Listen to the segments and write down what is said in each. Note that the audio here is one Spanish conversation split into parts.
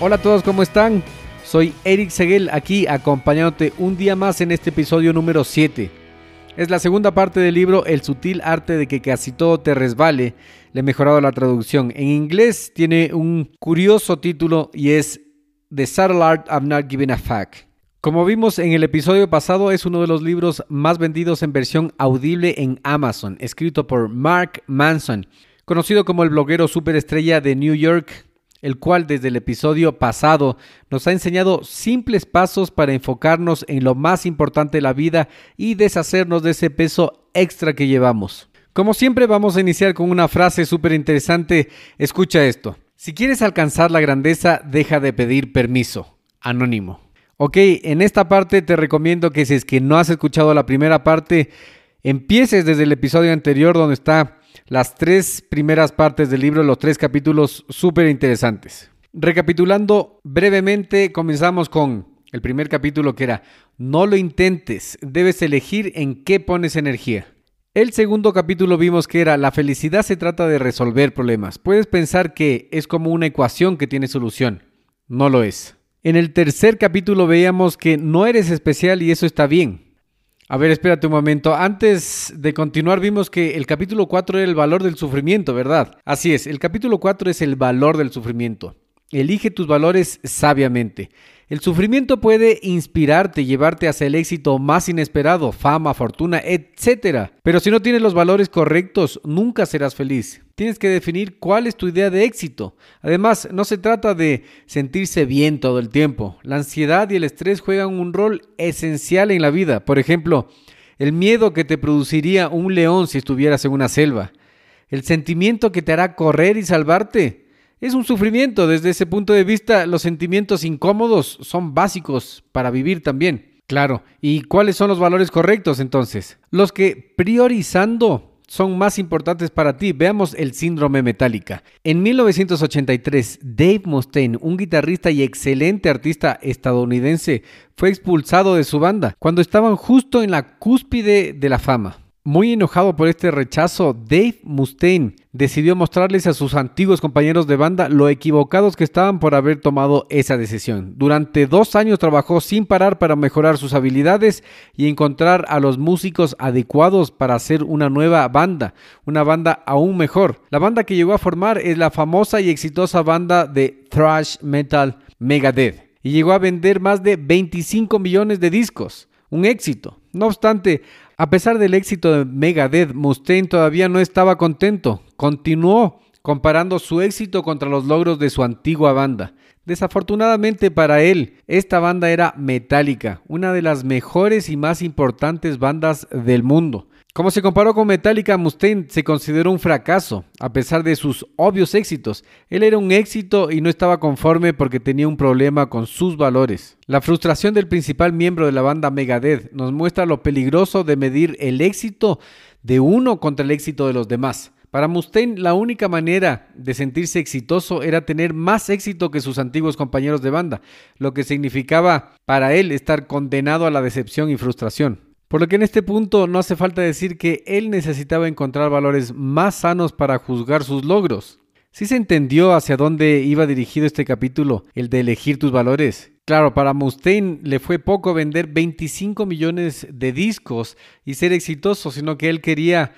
Hola a todos, ¿cómo están? Soy Eric Seguel aquí acompañándote un día más en este episodio número 7. Es la segunda parte del libro El sutil arte de que casi todo te resbale. Le he mejorado la traducción. En inglés tiene un curioso título y es The Subtle Art of Not Giving a Fuck. Como vimos en el episodio pasado, es uno de los libros más vendidos en versión audible en Amazon, escrito por Mark Manson, conocido como el bloguero superestrella de New York, el cual desde el episodio pasado nos ha enseñado simples pasos para enfocarnos en lo más importante de la vida y deshacernos de ese peso extra que llevamos. Como siempre vamos a iniciar con una frase súper interesante. Escucha esto. Si quieres alcanzar la grandeza, deja de pedir permiso. Anónimo. Ok, en esta parte te recomiendo que si es que no has escuchado la primera parte, empieces desde el episodio anterior donde está las tres primeras partes del libro, los tres capítulos súper interesantes. Recapitulando brevemente, comenzamos con el primer capítulo que era, no lo intentes, debes elegir en qué pones energía. El segundo capítulo vimos que era, la felicidad se trata de resolver problemas. Puedes pensar que es como una ecuación que tiene solución. No lo es. En el tercer capítulo veíamos que no eres especial y eso está bien. A ver, espérate un momento. Antes de continuar, vimos que el capítulo 4 era el valor del sufrimiento, ¿verdad? Así es, el capítulo 4 es el valor del sufrimiento. Elige tus valores sabiamente. El sufrimiento puede inspirarte, llevarte hacia el éxito más inesperado, fama, fortuna, etc. Pero si no tienes los valores correctos, nunca serás feliz. Tienes que definir cuál es tu idea de éxito. Además, no se trata de sentirse bien todo el tiempo. La ansiedad y el estrés juegan un rol esencial en la vida. Por ejemplo, el miedo que te produciría un león si estuvieras en una selva. El sentimiento que te hará correr y salvarte es un sufrimiento. Desde ese punto de vista, los sentimientos incómodos son básicos para vivir también. Claro, ¿y cuáles son los valores correctos entonces? Los que priorizando son más importantes para ti. Veamos el síndrome metálica. En 1983, Dave Mustaine, un guitarrista y excelente artista estadounidense, fue expulsado de su banda cuando estaban justo en la cúspide de la fama. Muy enojado por este rechazo, Dave Mustaine decidió mostrarles a sus antiguos compañeros de banda lo equivocados que estaban por haber tomado esa decisión. Durante dos años trabajó sin parar para mejorar sus habilidades y encontrar a los músicos adecuados para hacer una nueva banda, una banda aún mejor. La banda que llegó a formar es la famosa y exitosa banda de thrash metal Megadeth y llegó a vender más de 25 millones de discos. Un éxito. No obstante, a pesar del éxito de Megadeth, Mustaine todavía no estaba contento. Continuó comparando su éxito contra los logros de su antigua banda. Desafortunadamente para él, esta banda era Metallica, una de las mejores y más importantes bandas del mundo. Como se comparó con Metallica, Mustaine se consideró un fracaso, a pesar de sus obvios éxitos. Él era un éxito y no estaba conforme porque tenía un problema con sus valores. La frustración del principal miembro de la banda Megadeth nos muestra lo peligroso de medir el éxito de uno contra el éxito de los demás. Para Mustaine, la única manera de sentirse exitoso era tener más éxito que sus antiguos compañeros de banda, lo que significaba para él estar condenado a la decepción y frustración. Por lo que en este punto no hace falta decir que él necesitaba encontrar valores más sanos para juzgar sus logros. ¿Sí se entendió hacia dónde iba dirigido este capítulo, el de elegir tus valores? Claro, para Mustaine le fue poco vender 25 millones de discos y ser exitoso, sino que él quería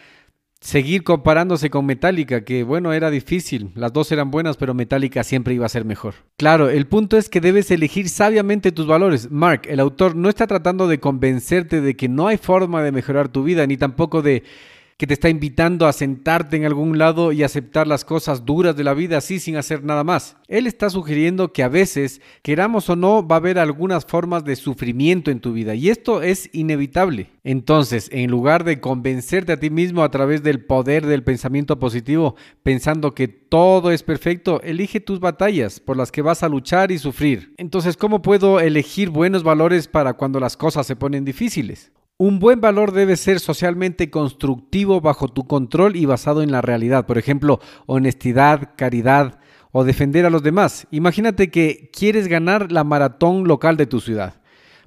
seguir comparándose con Metallica, que bueno, era difícil, las dos eran buenas, pero Metallica siempre iba a ser mejor. Claro, el punto es que debes elegir sabiamente tus valores. Mark, el autor, no está tratando de convencerte de que no hay forma de mejorar tu vida, ni tampoco de que te está invitando a sentarte en algún lado y aceptar las cosas duras de la vida así sin hacer nada más. Él está sugiriendo que a veces, queramos o no, va a haber algunas formas de sufrimiento en tu vida y esto es inevitable. Entonces, en lugar de convencerte a ti mismo a través del poder del pensamiento positivo, pensando que todo es perfecto, elige tus batallas por las que vas a luchar y sufrir. Entonces, ¿cómo puedo elegir buenos valores para cuando las cosas se ponen difíciles? Un buen valor debe ser socialmente constructivo bajo tu control y basado en la realidad. Por ejemplo, honestidad, caridad o defender a los demás. Imagínate que quieres ganar la maratón local de tu ciudad.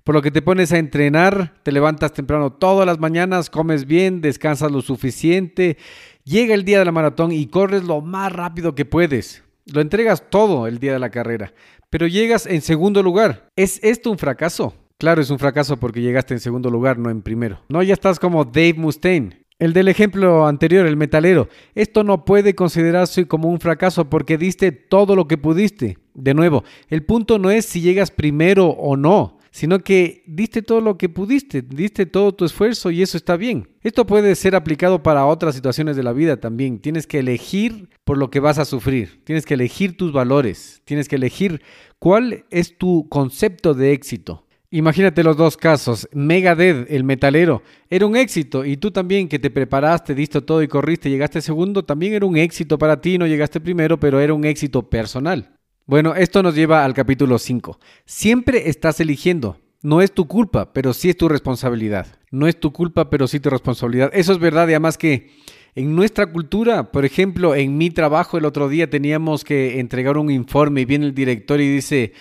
Por lo que te pones a entrenar, te levantas temprano todas las mañanas, comes bien, descansas lo suficiente, llega el día de la maratón y corres lo más rápido que puedes. Lo entregas todo el día de la carrera, pero llegas en segundo lugar. ¿Es esto un fracaso? Claro, es un fracaso porque llegaste en segundo lugar, no en primero. No, ya estás como Dave Mustaine. El del ejemplo anterior, el metalero. Esto no puede considerarse como un fracaso porque diste todo lo que pudiste. De nuevo, el punto no es si llegas primero o no, sino que diste todo lo que pudiste, diste todo tu esfuerzo y eso está bien. Esto puede ser aplicado para otras situaciones de la vida también. Tienes que elegir por lo que vas a sufrir, tienes que elegir tus valores, tienes que elegir cuál es tu concepto de éxito. Imagínate los dos casos. Megadeth, el metalero, era un éxito y tú también que te preparaste, diste todo y corriste, llegaste segundo, también era un éxito para ti, no llegaste primero, pero era un éxito personal. Bueno, esto nos lleva al capítulo 5. Siempre estás eligiendo. No es tu culpa, pero sí es tu responsabilidad. No es tu culpa, pero sí tu responsabilidad. Eso es verdad y además que en nuestra cultura, por ejemplo, en mi trabajo el otro día teníamos que entregar un informe y viene el director y dice,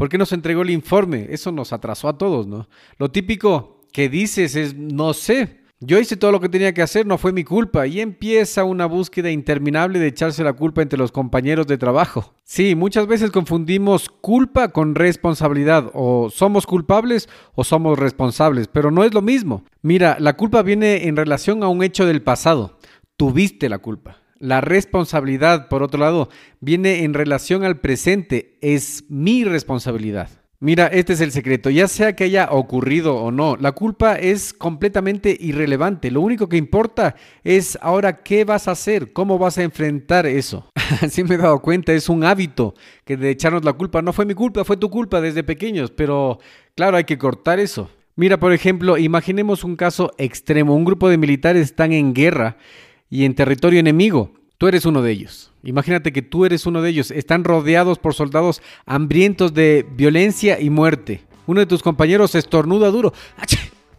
¿Por qué nos entregó el informe? Eso nos atrasó a todos, ¿no? Lo típico que dices es, no sé, yo hice todo lo que tenía que hacer, no fue mi culpa. Y empieza una búsqueda interminable de echarse la culpa entre los compañeros de trabajo. Sí, muchas veces confundimos culpa con responsabilidad. O somos culpables o somos responsables, pero no es lo mismo. Mira, la culpa viene en relación a un hecho del pasado. Tuviste la culpa. La responsabilidad, por otro lado, viene en relación al presente, es mi responsabilidad. Mira, este es el secreto, ya sea que haya ocurrido o no, la culpa es completamente irrelevante, lo único que importa es ahora qué vas a hacer, cómo vas a enfrentar eso. Así me he dado cuenta, es un hábito que de echarnos la culpa, no fue mi culpa, fue tu culpa desde pequeños, pero claro, hay que cortar eso. Mira, por ejemplo, imaginemos un caso extremo, un grupo de militares están en guerra y en territorio enemigo. Tú eres uno de ellos. Imagínate que tú eres uno de ellos. Están rodeados por soldados hambrientos de violencia y muerte. Uno de tus compañeros estornuda duro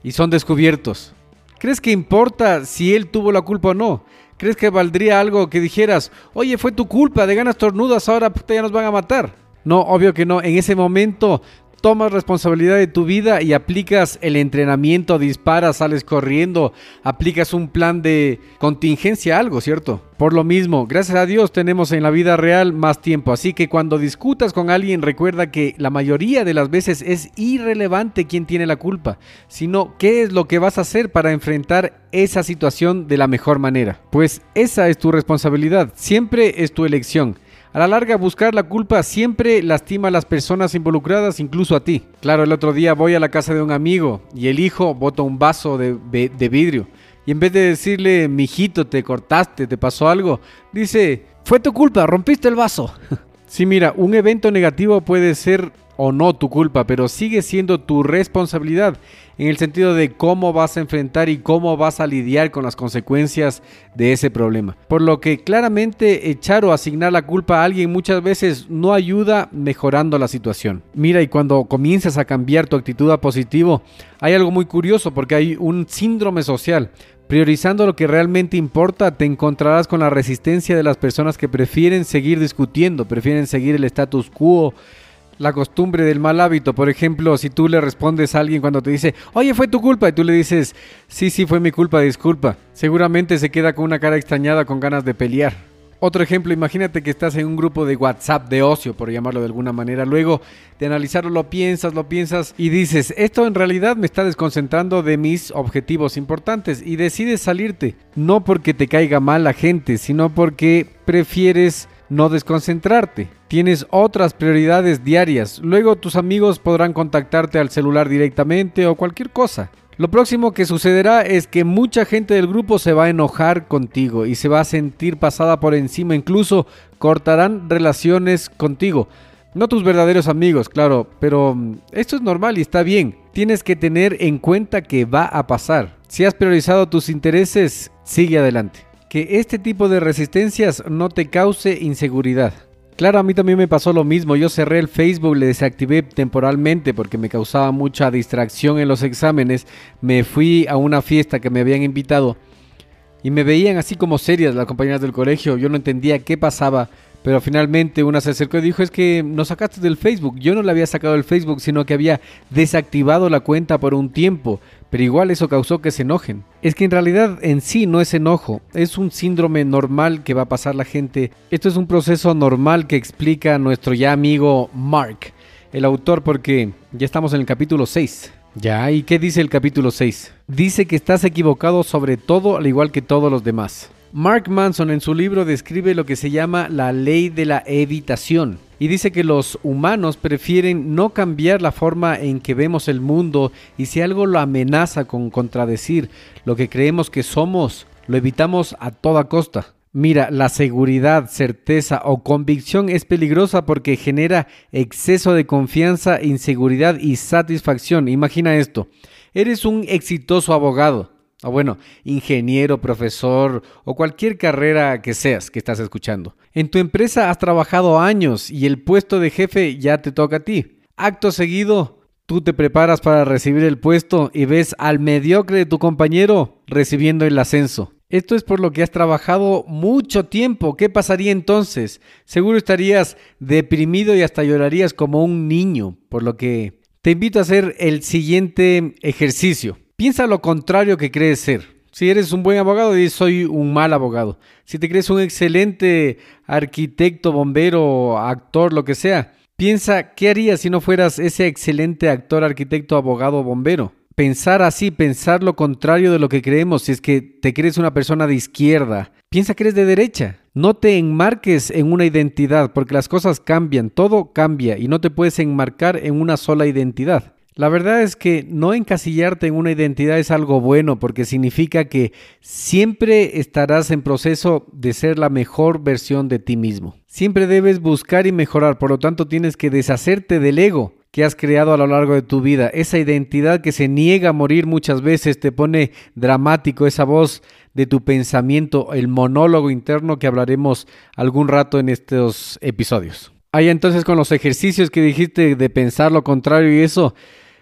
y son descubiertos. ¿Crees que importa si él tuvo la culpa o no? ¿Crees que valdría algo que dijeras, oye, fue tu culpa, de ganas tornudas, ahora ya nos van a matar? No, obvio que no. En ese momento tomas responsabilidad de tu vida y aplicas el entrenamiento, disparas, sales corriendo, aplicas un plan de contingencia, algo, ¿cierto? Por lo mismo, gracias a Dios tenemos en la vida real más tiempo, así que cuando discutas con alguien recuerda que la mayoría de las veces es irrelevante quién tiene la culpa, sino qué es lo que vas a hacer para enfrentar esa situación de la mejor manera. Pues esa es tu responsabilidad, siempre es tu elección. A la larga, buscar la culpa siempre lastima a las personas involucradas, incluso a ti. Claro, el otro día voy a la casa de un amigo y el hijo bota un vaso de, de vidrio. Y en vez de decirle, mijito, te cortaste, te pasó algo, dice, fue tu culpa, rompiste el vaso. sí, mira, un evento negativo puede ser o no tu culpa, pero sigue siendo tu responsabilidad en el sentido de cómo vas a enfrentar y cómo vas a lidiar con las consecuencias de ese problema. Por lo que claramente echar o asignar la culpa a alguien muchas veces no ayuda mejorando la situación. Mira, y cuando comienzas a cambiar tu actitud a positivo, hay algo muy curioso porque hay un síndrome social. Priorizando lo que realmente importa, te encontrarás con la resistencia de las personas que prefieren seguir discutiendo, prefieren seguir el status quo, la costumbre del mal hábito. Por ejemplo, si tú le respondes a alguien cuando te dice, oye, fue tu culpa, y tú le dices, sí, sí, fue mi culpa, disculpa. Seguramente se queda con una cara extrañada, con ganas de pelear. Otro ejemplo, imagínate que estás en un grupo de WhatsApp de ocio, por llamarlo de alguna manera. Luego de analizarlo lo piensas, lo piensas y dices, esto en realidad me está desconcentrando de mis objetivos importantes y decides salirte. No porque te caiga mal la gente, sino porque prefieres no desconcentrarte. Tienes otras prioridades diarias. Luego tus amigos podrán contactarte al celular directamente o cualquier cosa. Lo próximo que sucederá es que mucha gente del grupo se va a enojar contigo y se va a sentir pasada por encima, incluso cortarán relaciones contigo. No tus verdaderos amigos, claro, pero mm, esto es normal y está bien. Tienes que tener en cuenta que va a pasar. Si has priorizado tus intereses, sigue adelante. Que este tipo de resistencias no te cause inseguridad. Claro, a mí también me pasó lo mismo. Yo cerré el Facebook, le desactivé temporalmente porque me causaba mucha distracción en los exámenes. Me fui a una fiesta que me habían invitado y me veían así como serias las compañeras del colegio. Yo no entendía qué pasaba. Pero finalmente una se acercó y dijo, es que nos sacaste del Facebook. Yo no le había sacado el Facebook, sino que había desactivado la cuenta por un tiempo. Pero igual eso causó que se enojen. Es que en realidad en sí no es enojo, es un síndrome normal que va a pasar la gente. Esto es un proceso normal que explica nuestro ya amigo Mark, el autor, porque ya estamos en el capítulo 6. Ya, ¿y qué dice el capítulo 6? Dice que estás equivocado sobre todo al igual que todos los demás. Mark Manson en su libro describe lo que se llama la ley de la evitación y dice que los humanos prefieren no cambiar la forma en que vemos el mundo y si algo lo amenaza con contradecir lo que creemos que somos, lo evitamos a toda costa. Mira, la seguridad, certeza o convicción es peligrosa porque genera exceso de confianza, inseguridad y satisfacción. Imagina esto, eres un exitoso abogado o bueno, ingeniero, profesor o cualquier carrera que seas que estás escuchando. En tu empresa has trabajado años y el puesto de jefe ya te toca a ti. Acto seguido, tú te preparas para recibir el puesto y ves al mediocre de tu compañero recibiendo el ascenso. Esto es por lo que has trabajado mucho tiempo. ¿Qué pasaría entonces? Seguro estarías deprimido y hasta llorarías como un niño, por lo que te invito a hacer el siguiente ejercicio. Piensa lo contrario que crees ser. Si eres un buen abogado, dices soy un mal abogado. Si te crees un excelente arquitecto, bombero, actor, lo que sea, piensa qué harías si no fueras ese excelente actor, arquitecto, abogado, bombero. Pensar así, pensar lo contrario de lo que creemos, si es que te crees una persona de izquierda, piensa que eres de derecha. No te enmarques en una identidad, porque las cosas cambian, todo cambia y no te puedes enmarcar en una sola identidad. La verdad es que no encasillarte en una identidad es algo bueno porque significa que siempre estarás en proceso de ser la mejor versión de ti mismo. Siempre debes buscar y mejorar, por lo tanto tienes que deshacerte del ego que has creado a lo largo de tu vida. Esa identidad que se niega a morir muchas veces te pone dramático, esa voz de tu pensamiento, el monólogo interno que hablaremos algún rato en estos episodios. Ahí entonces con los ejercicios que dijiste de pensar lo contrario y eso,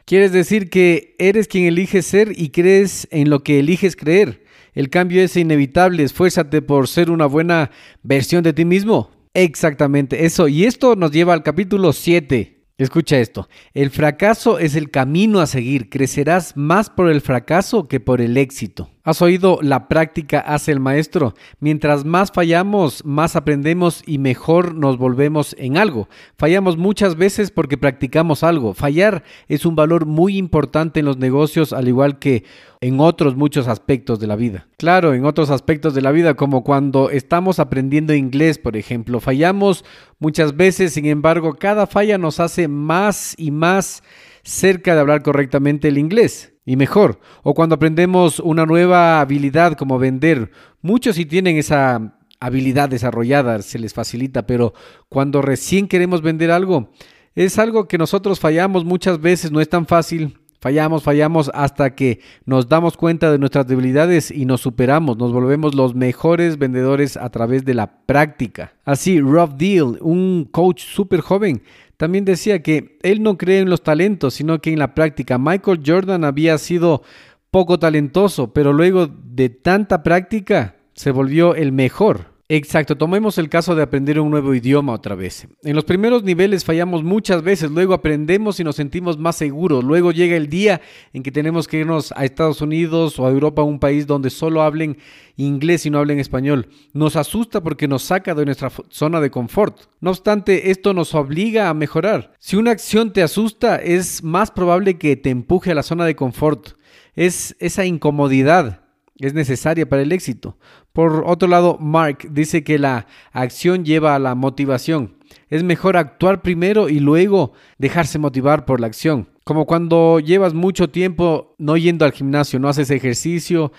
quieres decir que eres quien elige ser y crees en lo que eliges creer. El cambio es inevitable, esfuérzate por ser una buena versión de ti mismo. Exactamente, eso. Y esto nos lleva al capítulo 7 Escucha esto, el fracaso es el camino a seguir, crecerás más por el fracaso que por el éxito. ¿Has oído la práctica hace el maestro? Mientras más fallamos, más aprendemos y mejor nos volvemos en algo. Fallamos muchas veces porque practicamos algo. Fallar es un valor muy importante en los negocios, al igual que en otros muchos aspectos de la vida. Claro, en otros aspectos de la vida, como cuando estamos aprendiendo inglés, por ejemplo, fallamos muchas veces, sin embargo, cada falla nos hace más y más cerca de hablar correctamente el inglés y mejor. O cuando aprendemos una nueva habilidad como vender, muchos sí tienen esa habilidad desarrollada, se les facilita, pero cuando recién queremos vender algo, es algo que nosotros fallamos muchas veces, no es tan fácil Fallamos, fallamos hasta que nos damos cuenta de nuestras debilidades y nos superamos, nos volvemos los mejores vendedores a través de la práctica. Así, Rob Deal, un coach súper joven, también decía que él no cree en los talentos, sino que en la práctica. Michael Jordan había sido poco talentoso, pero luego de tanta práctica se volvió el mejor. Exacto, tomemos el caso de aprender un nuevo idioma otra vez. En los primeros niveles fallamos muchas veces, luego aprendemos y nos sentimos más seguros, luego llega el día en que tenemos que irnos a Estados Unidos o a Europa, un país donde solo hablen inglés y no hablen español. Nos asusta porque nos saca de nuestra zona de confort. No obstante, esto nos obliga a mejorar. Si una acción te asusta, es más probable que te empuje a la zona de confort. Es esa incomodidad es necesaria para el éxito. Por otro lado, Mark dice que la acción lleva a la motivación. Es mejor actuar primero y luego dejarse motivar por la acción. Como cuando llevas mucho tiempo no yendo al gimnasio, no haces ejercicio.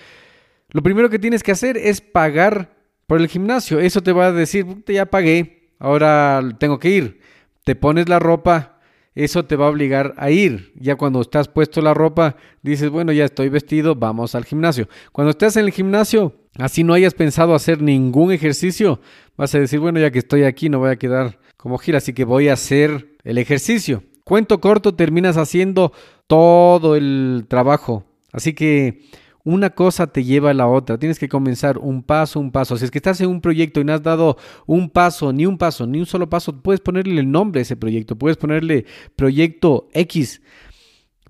Lo primero que tienes que hacer es pagar por el gimnasio. Eso te va a decir, ya pagué, ahora tengo que ir. Te pones la ropa, eso te va a obligar a ir. Ya cuando estás puesto la ropa, dices, bueno, ya estoy vestido, vamos al gimnasio. Cuando estás en el gimnasio, así no hayas pensado hacer ningún ejercicio, vas a decir, bueno, ya que estoy aquí, no voy a quedar como gira, así que voy a hacer el ejercicio. Cuento corto, terminas haciendo todo el trabajo. Así que una cosa te lleva a la otra. Tienes que comenzar un paso, un paso. Si es que estás en un proyecto y no has dado un paso, ni un paso, ni un solo paso, puedes ponerle el nombre a ese proyecto. Puedes ponerle proyecto X.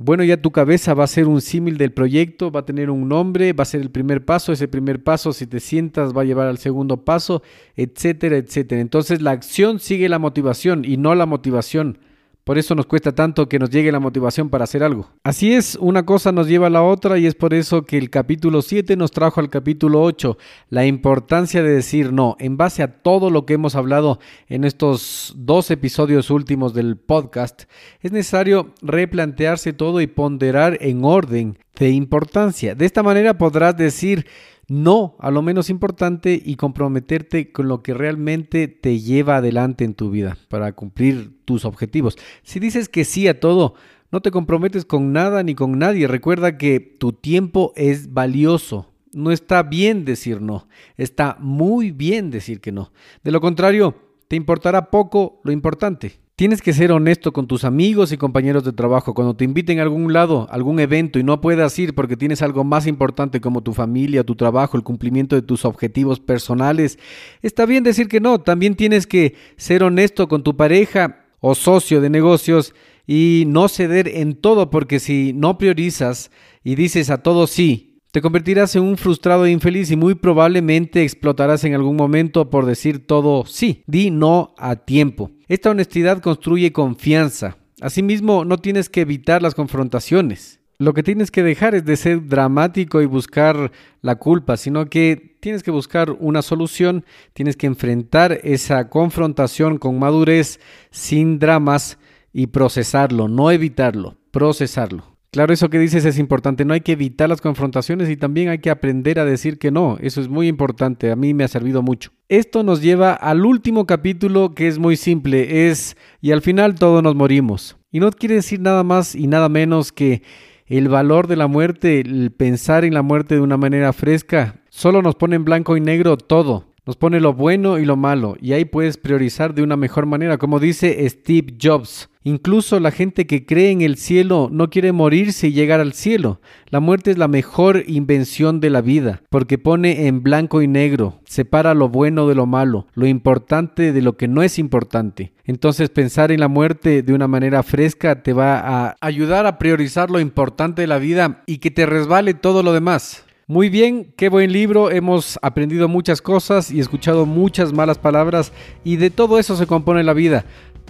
Bueno, ya tu cabeza va a ser un símil del proyecto, va a tener un nombre, va a ser el primer paso, ese primer paso, si te sientas, va a llevar al segundo paso, etcétera, etcétera. Entonces la acción sigue la motivación y no la motivación por eso nos cuesta tanto que nos llegue la motivación para hacer algo. Así es, una cosa nos lleva a la otra y es por eso que el capítulo 7 nos trajo al capítulo 8, la importancia de decir no. En base a todo lo que hemos hablado en estos dos episodios últimos del podcast, es necesario replantearse todo y ponderar en orden de importancia. De esta manera podrás decir no a lo menos importante y comprometerte con lo que realmente te lleva adelante en tu vida para cumplir tus objetivos. Si dices que sí a todo, no te comprometes con nada ni con nadie. Recuerda que tu tiempo es valioso. No está bien decir no, está muy bien decir que no. De lo contrario, te importará poco lo importante. Tienes que ser honesto con tus amigos y compañeros de trabajo. Cuando te inviten a algún lado, algún evento y no puedas ir porque tienes algo más importante como tu familia, tu trabajo, el cumplimiento de tus objetivos personales, está bien decir que no. También tienes que ser honesto con tu pareja o socio de negocios y no ceder en todo porque si no priorizas y dices a todo sí, te convertirás en un frustrado e infeliz y muy probablemente explotarás en algún momento por decir todo sí. Di no a tiempo. Esta honestidad construye confianza. Asimismo, no tienes que evitar las confrontaciones. Lo que tienes que dejar es de ser dramático y buscar la culpa, sino que tienes que buscar una solución, tienes que enfrentar esa confrontación con madurez, sin dramas y procesarlo, no evitarlo, procesarlo. Claro, eso que dices es importante. No hay que evitar las confrontaciones y también hay que aprender a decir que no. Eso es muy importante. A mí me ha servido mucho. Esto nos lleva al último capítulo que es muy simple. Es y al final todos nos morimos. Y no quiere decir nada más y nada menos que el valor de la muerte, el pensar en la muerte de una manera fresca, solo nos pone en blanco y negro todo. Nos pone lo bueno y lo malo y ahí puedes priorizar de una mejor manera, como dice Steve Jobs. Incluso la gente que cree en el cielo no quiere morirse y llegar al cielo. La muerte es la mejor invención de la vida, porque pone en blanco y negro, separa lo bueno de lo malo, lo importante de lo que no es importante. Entonces pensar en la muerte de una manera fresca te va a ayudar a priorizar lo importante de la vida y que te resbale todo lo demás. Muy bien, qué buen libro, hemos aprendido muchas cosas y escuchado muchas malas palabras y de todo eso se compone la vida.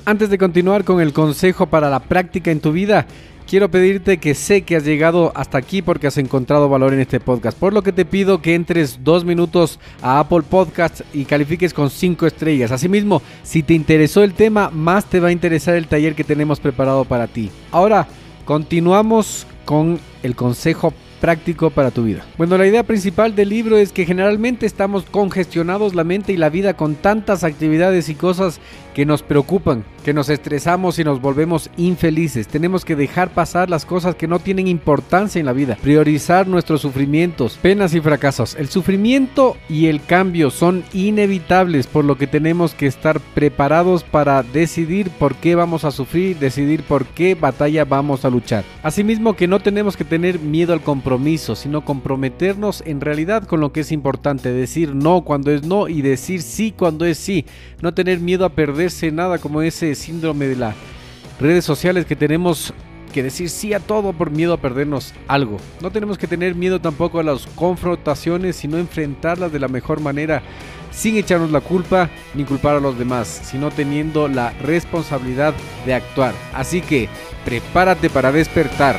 Antes de continuar con el consejo para la práctica en tu vida, quiero pedirte que sé que has llegado hasta aquí porque has encontrado valor en este podcast, por lo que te pido que entres dos minutos a Apple Podcasts y califiques con cinco estrellas. Asimismo, si te interesó el tema, más te va a interesar el taller que tenemos preparado para ti. Ahora, continuamos con el consejo práctico para tu vida. Bueno, la idea principal del libro es que generalmente estamos congestionados la mente y la vida con tantas actividades y cosas que nos preocupan, que nos estresamos y nos volvemos infelices. Tenemos que dejar pasar las cosas que no tienen importancia en la vida, priorizar nuestros sufrimientos, penas y fracasos. El sufrimiento y el cambio son inevitables, por lo que tenemos que estar preparados para decidir por qué vamos a sufrir, decidir por qué batalla vamos a luchar. Asimismo que no tenemos que tener miedo al compromiso sino comprometernos en realidad con lo que es importante, decir no cuando es no y decir sí cuando es sí, no tener miedo a nada como ese síndrome de las redes sociales que tenemos que decir sí a todo por miedo a perdernos algo. No tenemos que tener miedo tampoco a las confrontaciones, sino enfrentarlas de la mejor manera, sin echarnos la culpa ni culpar a los demás, sino teniendo la responsabilidad de actuar. Así que prepárate para despertar.